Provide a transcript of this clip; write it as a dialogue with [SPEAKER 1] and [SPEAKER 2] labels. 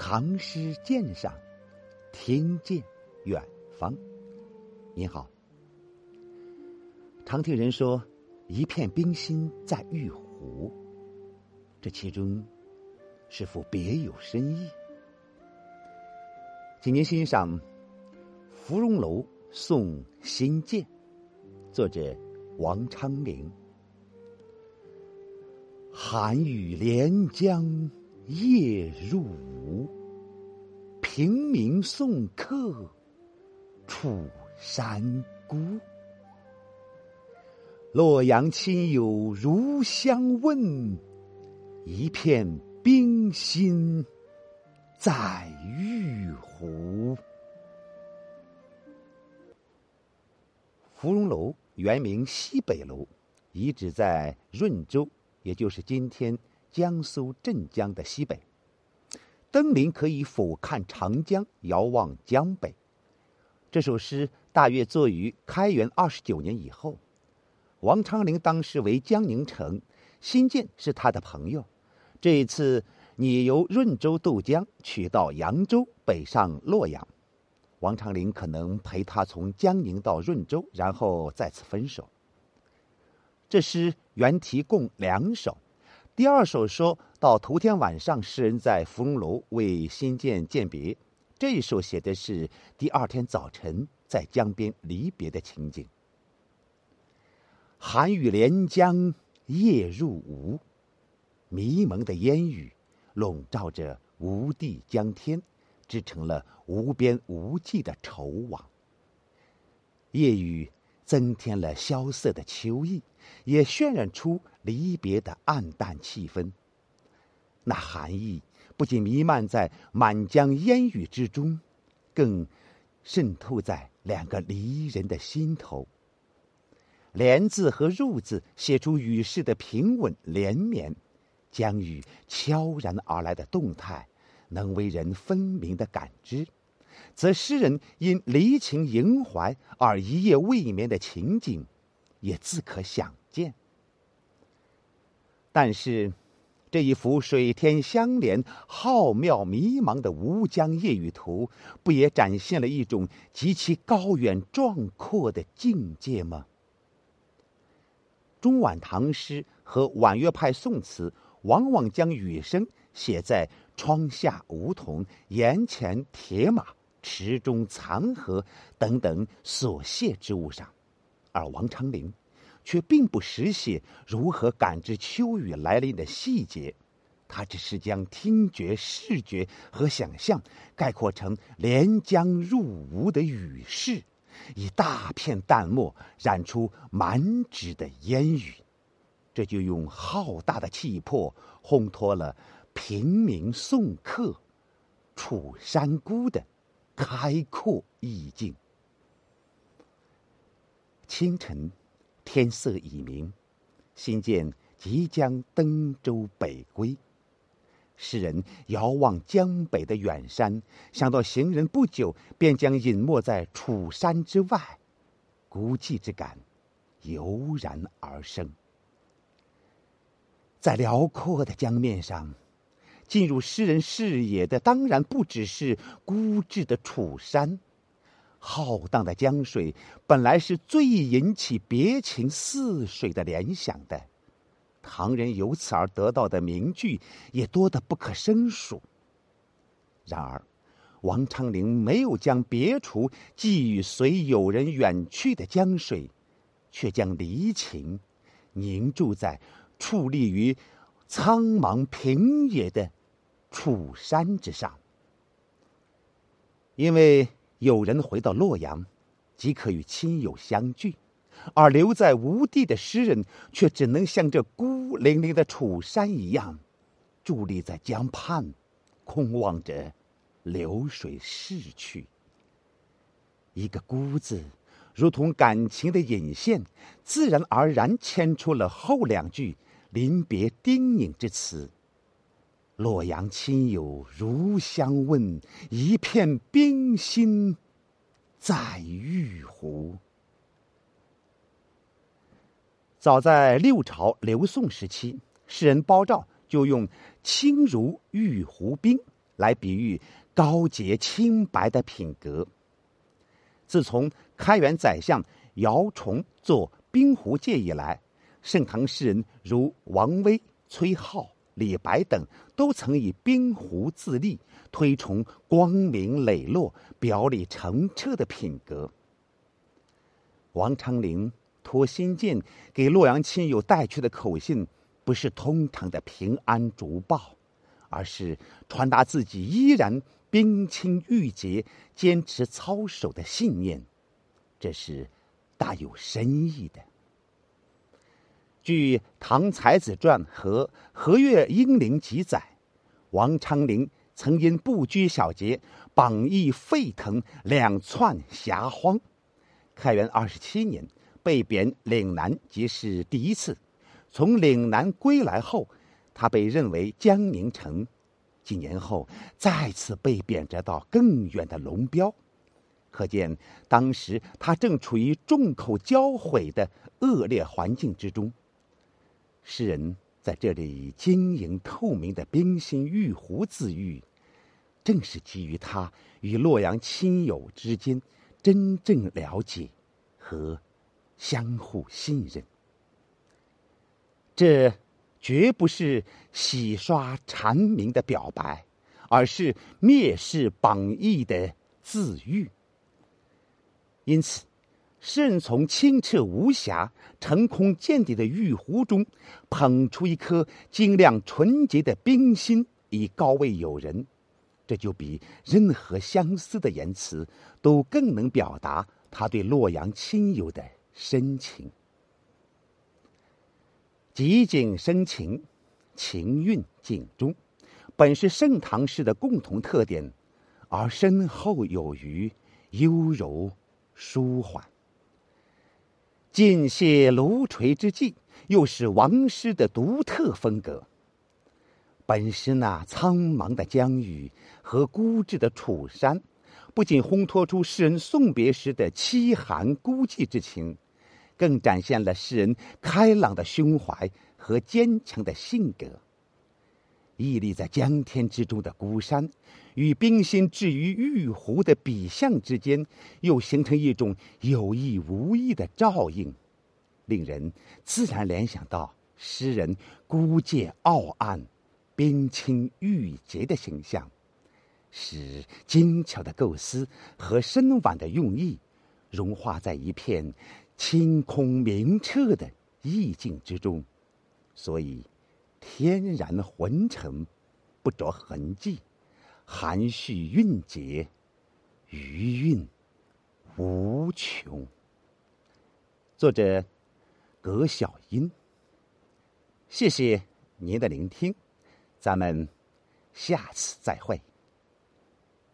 [SPEAKER 1] 唐诗鉴赏，听见远方。您好，常听人说“一片冰心在玉壶”，这其中是否别有深意？请您欣赏《芙蓉楼送辛渐》，作者王昌龄。寒雨连江夜入吴，平明送客楚山孤。洛阳亲友如相问，一片冰心在玉壶。芙蓉楼原名西北楼，遗址在润州。也就是今天江苏镇江的西北，登临可以俯瞰长江，遥望江北。这首诗大约作于开元二十九年以后。王昌龄当时为江宁城，辛渐是他的朋友。这一次，你由润州渡江，取到扬州，北上洛阳。王昌龄可能陪他从江宁到润州，然后再次分手。这诗原题共两首，第二首说到头天晚上，诗人在芙蓉楼为新建饯别；这一首写的是第二天早晨在江边离别的情景。寒雨连江夜入吴，迷蒙的烟雨笼罩着吴地江天，织成了无边无际的愁网。夜雨。增添了萧瑟的秋意，也渲染出离别的暗淡气氛。那寒意不仅弥漫在满江烟雨之中，更渗透在两个离人的心头。连字和入字写出雨势的平稳连绵，将雨悄然而来的动态，能为人分明的感知。则诗人因离情萦怀而一夜未眠的情景，也自可想见。但是，这一幅水天相连、浩渺迷茫的吴江夜雨图，不也展现了一种极其高远壮阔的境界吗？中晚唐诗和婉约派宋词，往往将雨声写在窗下梧桐、檐前铁马。池中残荷等等琐屑之物上，而王昌龄却并不实写如何感知秋雨来临的细节，他只是将听觉、视觉和想象概括成连江入吴的雨势，以大片淡墨染出满纸的烟雨，这就用浩大的气魄烘托了平明送客楚山孤的。开阔意境。清晨，天色已明，新建即将登舟北归。诗人遥望江北的远山，想到行人不久便将隐没在楚山之外，孤寂之感油然而生。在辽阔的江面上。进入诗人视野的当然不只是孤寂的楚山，浩荡的江水本来是最引起别情似水的联想的，唐人由此而得到的名句也多得不可胜数。然而，王昌龄没有将别处寄予随友人远去的江水，却将离情凝注在矗立于苍茫平野的。楚山之上，因为有人回到洛阳，即可与亲友相聚，而留在吴地的诗人却只能像这孤零零的楚山一样，伫立在江畔，空望着流水逝去。一个“孤”字，如同感情的引线，自然而然牵出了后两句临别叮咛之词。洛阳亲友如相问，一片冰心在玉壶。早在六朝刘宋时期，诗人包照就用“清如玉壶冰”来比喻高洁清白的品格。自从开元宰相姚崇做冰壶界以来，盛唐诗人如王维、崔颢、李白等，都曾以冰壶自立，推崇光明磊落、表里澄澈的品格。王昌龄托新建给洛阳亲友带去的口信，不是通常的平安竹报，而是传达自己依然冰清玉洁、坚持操守的信念，这是大有深意的。据《唐才子传》和《和岳英灵》记载，王昌龄曾因不拘小节，榜翼沸腾，两窜霞荒。开元二十七年，被贬岭南，即是第一次。从岭南归来后，他被认为江宁城。几年后，再次被贬谪到更远的龙标，可见当时他正处于众口交毁的恶劣环境之中。诗人在这里以晶莹透明的冰心玉壶自喻，正是基于他与洛阳亲友之间真正了解和相互信任。这绝不是洗刷蝉鸣的表白，而是蔑视榜义的自喻。因此。诗人从清澈无瑕、澄空见底的玉壶中，捧出一颗晶亮纯洁的冰心，以高慰友人。这就比任何相似的言辞都更能表达他对洛阳亲友的深情。极景生情，情韵景中，本是盛唐诗的共同特点，而深厚有余，优柔舒缓。尽泄炉锤之际，又是王师的独特风格。本诗那苍茫的江雨和孤寂的楚山，不仅烘托出诗人送别时的凄寒孤寂之情，更展现了诗人开朗的胸怀和坚强的性格。屹立在江天之中的孤山，与冰心置于玉壶的笔象之间，又形成一种有意无意的照应，令人自然联想到诗人孤介傲岸、冰清玉洁的形象，使精巧的构思和深婉的用意融化在一片清空明澈的意境之中，所以。天然浑沉，不着痕迹，含蓄蕴藉，余韵无穷。作者葛小英，谢谢您的聆听，咱们下次再会。